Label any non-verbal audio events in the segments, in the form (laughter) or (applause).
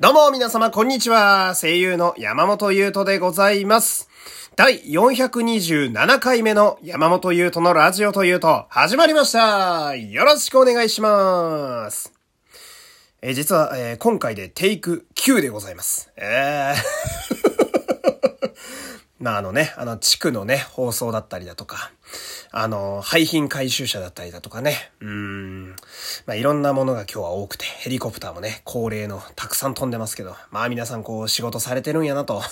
どうも皆様こんにちは。声優の山本優斗でございます。第427回目の山本優斗のラジオというと始まりました。よろしくお願いします。え、実は、えー、今回でテイク9でございます。えーまああのね、あの地区のね、放送だったりだとか、あの、廃品回収車だったりだとかね、うん、まあいろんなものが今日は多くて、ヘリコプターもね、恒例のたくさん飛んでますけど、まあ皆さんこう仕事されてるんやなと。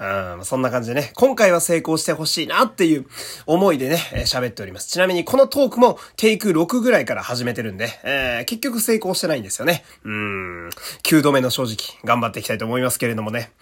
うん、そんな感じでね、今回は成功してほしいなっていう思いでね、喋っております。ちなみにこのトークもテイク6ぐらいから始めてるんで、えー、結局成功してないんですよね。うん、9度目の正直、頑張っていきたいと思いますけれどもね。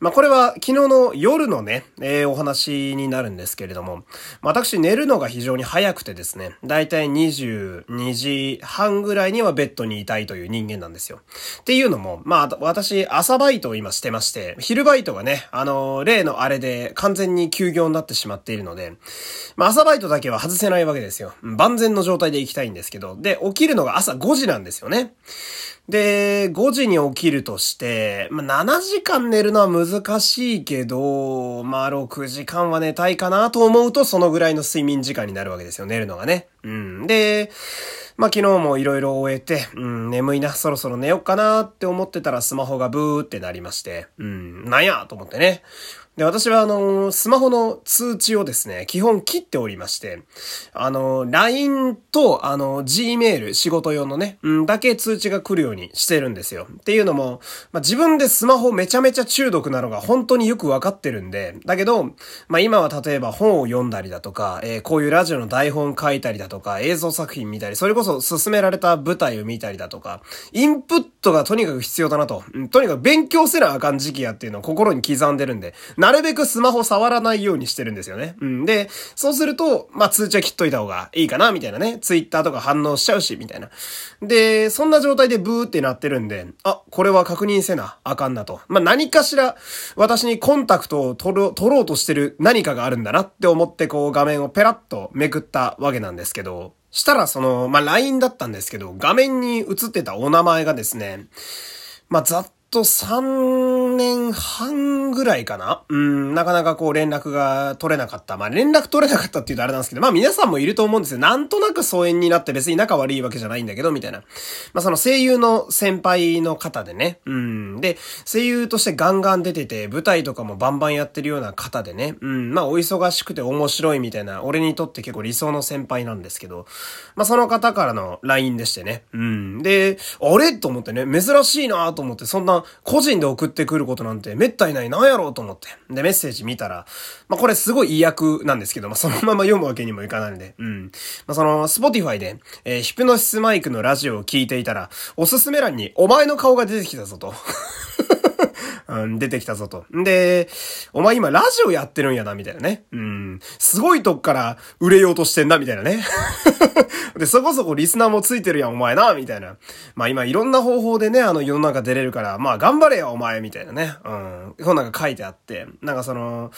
まあ、これは昨日の夜のね、えー、お話になるんですけれども、私寝るのが非常に早くてですね、だいたい22時半ぐらいにはベッドにいたいという人間なんですよ。っていうのも、まあ、私朝バイトを今してまして、昼バイトがね、あのの、例のあれで完全に休業になってしまっているので、まあ朝バイトだけは外せないわけですよ。万全の状態で行きたいんですけど、で、起きるのが朝5時なんですよね。で、5時に起きるとして、まあ、7時間寝るのは難しいけど、まあ、6時間は寝たいかなと思うと、そのぐらいの睡眠時間になるわけですよ、寝るのがね。うん。で、まあ、昨日もいろいろ終えて、うん、眠いな、そろそろ寝よっかなって思ってたらスマホがブーってなりまして、うん、なんやと思ってね。で、私はあの、スマホの通知をですね、基本切っておりまして、あの、LINE と、あの、Gmail、仕事用のね、うん、だけ通知が来るようにしてるんですよ。っていうのも、まあ、自分でスマホめちゃめちゃ中毒なのが本当によくわかってるんで、だけど、まあ、今は例えば本を読んだりだとか、えー、こういうラジオの台本書いたりだとか、映像作品見たり、それこそ進められた舞台を見たりだとか、インプットがとにかく必要だなと、うん、とにかく勉強せなあかん時期やっていうのを心に刻んでるんで、なるべくスマホ触らないようにしてるんですよね。うん。で、そうすると、まあ、通知は切っといた方がいいかな、みたいなね。ツイッターとか反応しちゃうし、みたいな。で、そんな状態でブーってなってるんで、あ、これは確認せな、あかんなと。まあ、何かしら、私にコンタクトを取ろ取ろうとしてる何かがあるんだなって思って、こう、画面をペラッとめくったわけなんですけど、したらその、まあ、LINE だったんですけど、画面に映ってたお名前がですね、まあ、ざっと3年半ぐらいかなうん、なかなかこう連絡が取れなかった。まあ連絡取れなかったって言うとあれなんですけど、まあ皆さんもいると思うんですよ。なんとなく疎遠になって別に仲悪いわけじゃないんだけど、みたいな。まあその声優の先輩の方でね。うん。で、声優としてガンガン出てて、舞台とかもバンバンやってるような方でね。うん。まあお忙しくて面白いみたいな、俺にとって結構理想の先輩なんですけど、まあその方からの LINE でしてね。うん。で、あれ？と思ってね、珍しいなと思って、そんな個人で送ってくることなんて滅多にないなんやろうと思って。で、メッセージ見たら、まあ、これすごい意訳なんですけど、まあ、そのまま読むわけにもいかないんで、うん。まあ、その、 Spotify で、えー、ヒプノシスマイクのラジオを聞いていたら、おすすめ欄にお前の顔が出てきたぞと。うん、出てきたぞと。んで、お前今ラジオやってるんやな、みたいなね。うん。すごいとこから売れようとしてんだ、みたいなね。(laughs) で、そこそこリスナーもついてるやん、お前な、みたいな。まあ今いろんな方法でね、あの世の中出れるから、まあ頑張れよ、お前、みたいなね。うん。こんなんか書いてあって、なんかその、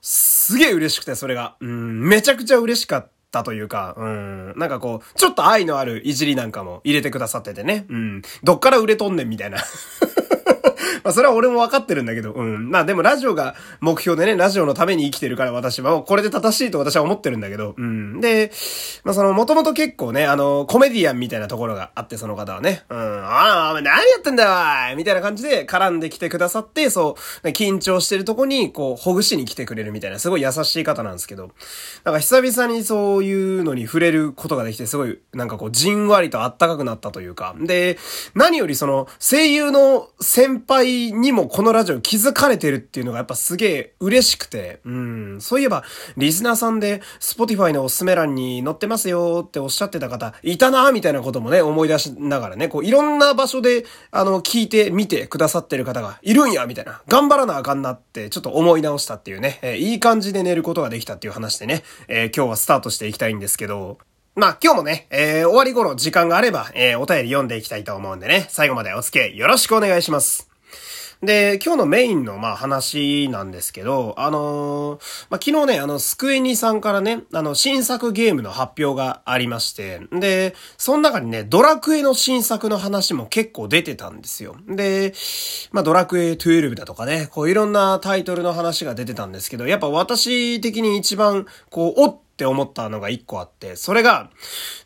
すげえ嬉しくて、それが。うん、めちゃくちゃ嬉しかった。たというか、うん。なんかこう、ちょっと愛のあるいじりなんかも入れてくださっててね。うん。どっから売れとんねんみたいな (laughs) (laughs) まあそれは俺もわかってるんだけど、うん。まあでもラジオが目標でね、ラジオのために生きてるから私は、これで正しいと私は思ってるんだけど、うん。で、まあその、もともと結構ね、あの、コメディアンみたいなところがあって、その方はね、うん。ああ、お前何やってんだよみたいな感じで絡んできてくださって、そう、緊張してるとこに、こう、ほぐしに来てくれるみたいな、すごい優しい方なんですけど、なんか久々にそういうのに触れることができて、すごい、なんかこう、じんわりとあったかくなったというか、で、何よりその、声優の先輩にもこのラジオ気づかれてるっていうのがやっぱすげえ嬉しくて、うん。そういえば、リスナーさんで、 Spotify のおすすめ欄に載ってますよっておっしゃってた方、いたなみたいなこともね、思い出しながらね、こう、いろんな場所で、あの、聞いて、見てくださってる方がいるんやみたいな。頑張らなあかんなって、ちょっと思い直したっていうね、えー、いい感じで寝ることができたっていう話でね、えー、今日はスタートしていきたいんですけど、まあ今日もね、えー、終わり頃時間があれば、えー、お便り読んでいきたいと思うんでね、最後までお付き合いよろしくお願いします。で、今日のメインの、まあ、話なんですけど、あのー、まあ、昨日ね、あの、スクエニさんからね、あの、新作ゲームの発表がありまして、で、その中にね、ドラクエの新作の話も結構出てたんですよ。で、まあ、ドラクエ12だとかね、こういろんなタイトルの話が出てたんですけど、やっぱ私的に一番、こう、おっって思ったのが一個あって、それが、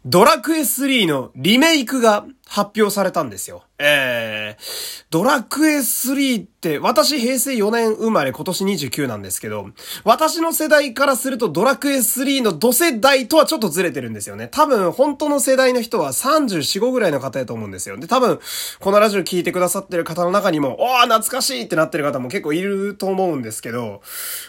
ドラクエ3のリメイクが発表されたんですよ。えー、ドラクエ3って、私平成4年生まれ今年29なんですけど、私の世代からするとドラクエ3の同世代とはちょっとずれてるんですよね。多分、本当の世代の人は34、5ぐらいの方やと思うんですよ。で、多分、このラジオ聞いてくださってる方の中にも、おー、懐かしいってなってる方も結構いると思うんですけど、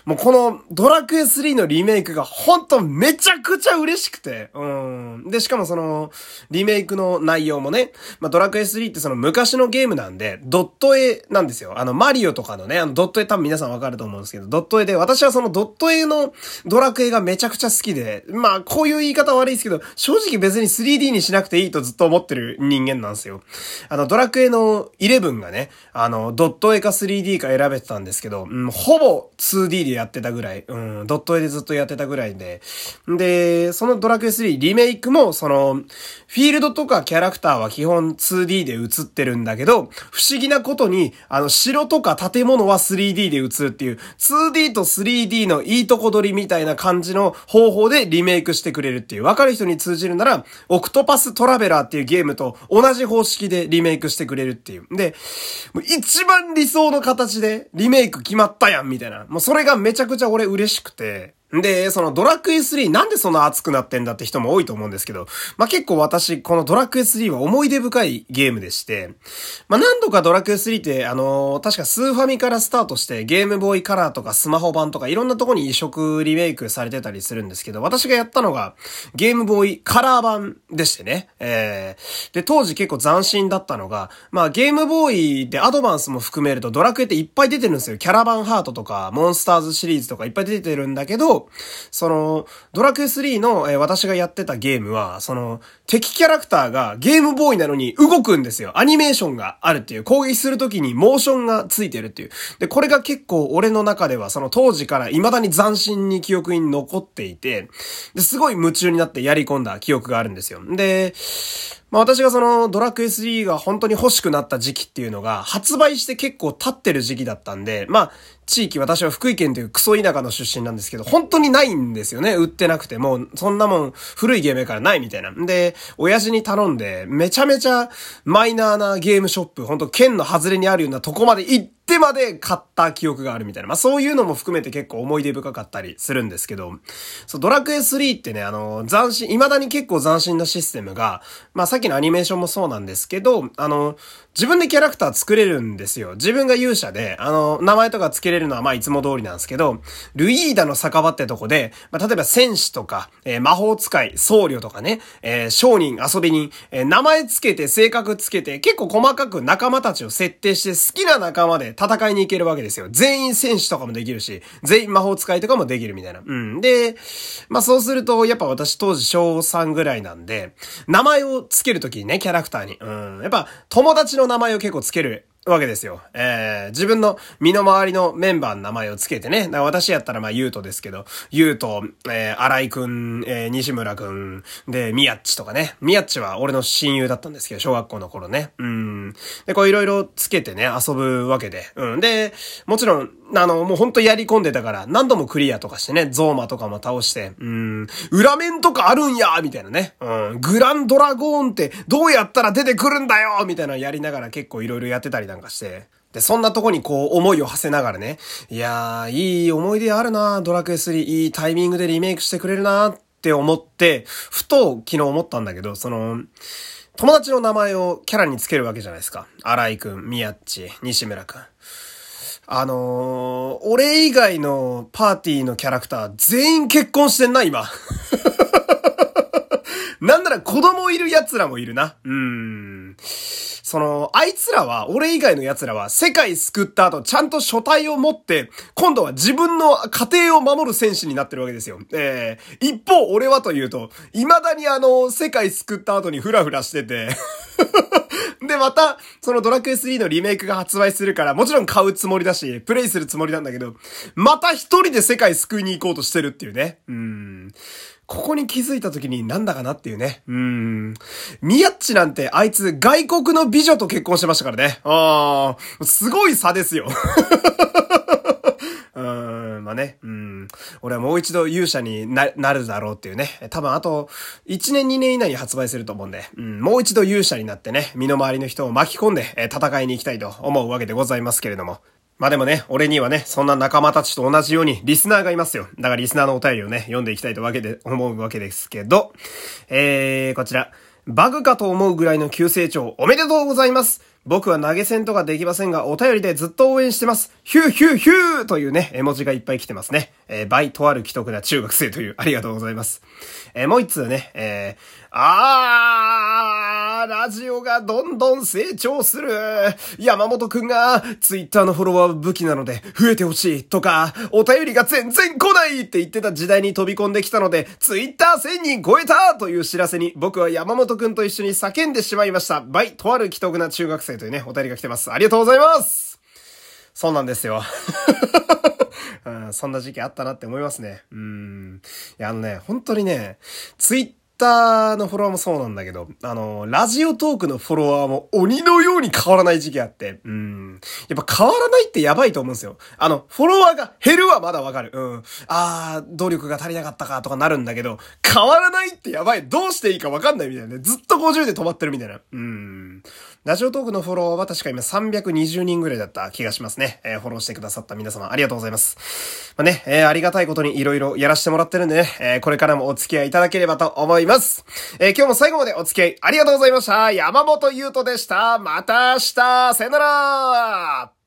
もうこのドラクエ3のリメイクが本当めちゃくちゃ嬉しくて、うん。で、しかもその、リメイクの内容もね、まあ、ドラクエ3ってその昔のゲームなんで、ドット絵なんですよ。あの、マリオとかのね、あの、ドット絵多分皆さんわかると思うんですけど、ドット絵で、私はそのドット絵のドラクエがめちゃくちゃ好きで、まあ、こういう言い方悪いですけど、正直別に 3D にしなくていいとずっと思ってる人間なんですよ。あの、ドラクエの11がね、あの、ドット絵か 3D か選べてたんですけど、うん、ほぼ 2D でやってたぐらい、うん、ドット絵でずっとやってたぐらいで、で、そのドラクエ3リメイクも、その、フィールドとかキャラクターは基本 2D で映ってるんだけど、不思議なことに、あの、城とか建物は 3D で映るっていう、2D と 3D のいいとこ取りみたいな感じの方法でリメイクしてくれるっていう、わかる人に通じるなら、オクトパストラベラーっていうゲームと同じ方式でリメイクしてくれるっていう。で、一番理想の形でリメイク決まったやん、みたいな。もうそれがめちゃくちゃ俺嬉しくて、で、そのドラクエ3なんでそんな熱くなってんだって人も多いと思うんですけど、まあ、結構私、このドラクエ3は思い出深いゲームでして、まあ、何度かドラクエ3って、あのー、確かスーファミからスタートしてゲームボーイカラーとかスマホ版とかいろんなとこに移植リメイクされてたりするんですけど、私がやったのがゲームボーイカラー版でしてね、えー、で、当時結構斬新だったのが、まあ、ゲームボーイでアドバンスも含めるとドラクエっていっぱい出てるんですよ。キャラバンハートとか、モンスターズシリーズとかいっぱい出てるんだけど、その、ドラクエ3の、えー、私がやってたゲームは、その、敵キャラクターがゲームボーイなのに動くんですよ。アニメーションがあるっていう、攻撃するときにモーションがついてるっていう。で、これが結構俺の中では、その当時から未だに斬新に記憶に残っていて、で、すごい夢中になってやり込んだ記憶があるんですよ。で、まあ私がそのドラクエ3が本当に欲しくなった時期っていうのが発売して結構経ってる時期だったんで、まあ地域私は福井県というクソ田舎の出身なんですけど、本当にないんですよね。売ってなくて。もそんなもん古いゲームからないみたいな。で、親父に頼んでめちゃめちゃマイナーなゲームショップ、本当県の外れにあるようなとこまで行っててまで買った記憶があるみたいな。まあそういうのも含めて結構思い出深かったりするんですけど、そう、ドラクエ3ってね、あの、斬新、未だに結構斬新なシステムが、まあさっきのアニメーションもそうなんですけど、あの、自分でキャラクター作れるんですよ。自分が勇者で、あの、名前とか付けれるのはまいつも通りなんですけど、ルイーダの酒場ってとこで、まあ例えば戦士とか、えー、魔法使い、僧侶とかね、えー、商人、遊び人、えー、名前つけて、性格つけて、結構細かく仲間たちを設定して好きな仲間で戦いに行けるわけですよ。全員戦士とかもできるし、全員魔法使いとかもできるみたいな。うん。で、まあそうすると、やっぱ私当時小3ぐらいなんで、名前をつけるときにね、キャラクターに。うん。やっぱ友達の名前を結構つけるわけですよ。えー、自分の身の回りのメンバーの名前をつけてね。私やったらまあ、ゆうとですけど、ゆうと、えー、荒井くん、えー、西村くん、で、みやっちとかね。みやっちは俺の親友だったんですけど、小学校の頃ね。うん。で、こういろいろつけてね、遊ぶわけで。うん。で、もちろん、あの、もうほんとやり込んでたから、何度もクリアとかしてね、ゾーマとかも倒して、うん、裏面とかあるんやみたいなね。うん、グランドラゴーンってどうやったら出てくるんだよみたいなのやりながら結構いろいろやってたりなんかして。で、そんなとこにこう思いを馳せながらね、いやー、いい思い出あるなドラクエ3、いいタイミングでリメイクしてくれるなって思って、ふと昨日思ったんだけど、その、友達の名前をキャラにつけるわけじゃないですか。荒井くん、宮っち、西村くん。あのー、俺以外のパーティーのキャラクター全員結婚してんな、今。(laughs) なんなら子供いる奴らもいるな。うーん。その、あいつらは、俺以外の奴らは、世界救った後、ちゃんと書体を持って、今度は自分の家庭を守る戦士になってるわけですよ。えー、一方、俺はというと、未だにあの、世界救った後にフラフラしてて (laughs) で、また、そのドラクエ3のリメイクが発売するから、もちろん買うつもりだし、プレイするつもりなんだけど、また一人で世界救いに行こうとしてるっていうね。うん。ここに気づいた時になんだかなっていうね。うん。ミヤッチなんてあいつ外国の美女と結婚してましたからね。ああ、すごい差ですよ。(laughs) うん、まあね、うん。俺はもう一度勇者にな、なるだろうっていうね。多分あと、1年2年以内に発売すると思うんで、うん、もう一度勇者になってね、身の回りの人を巻き込んで、え戦いに行きたいと思うわけでございますけれども。まあでもね、俺にはね、そんな仲間たちと同じようにリスナーがいますよ。だからリスナーのお便りをね、読んでいきたいとわけで、思うわけですけど、えー、こちら。バグかと思うぐらいの急成長おめでとうございます僕は投げ銭とかできませんが、お便りでずっと応援してます。ヒューヒューヒューというね、絵文字がいっぱい来てますね。えー、バイとある既得な中学生という、ありがとうございます。えー、もう一通ね、えー、あー、ラジオがどんどん成長する。山本くんが、ツイッターのフォロワー武器なので、増えてほしいとか、お便りが全然来ないって言ってた時代に飛び込んできたので、ツイッター1000人超えたという知らせに、僕は山本くんと一緒に叫んでしまいました。バイとある既得な中学生生というね、お便りが来てます。ありがとうございますそうなんですよ。(laughs) うん、そんな時期あったなって思いますね。うん。いや、あのね、本当にね、ツイッターのフォロワーもそうなんだけど、あの、ラジオトークのフォロワーも鬼のように変わらない時期あって、うん。やっぱ変わらないってやばいと思うんですよ。あの、フォロワーが減るはまだわかる。うん。あー、努力が足りなかったかとかなるんだけど、変わらないってやばい。どうしていいかわかんないみたいなね。ずっとと50で止まってるみたいな。うん。ラジオトークのフォローは確か今320人ぐらいだった気がしますね。えー、フォローしてくださった皆様ありがとうございます。まあね、えー、ありがたいことに色々やらせてもらってるんでね、えー、これからもお付き合いいただければと思います。え今日も最後までお付き合いありがとうございました。山本優斗でした。また明日さよなら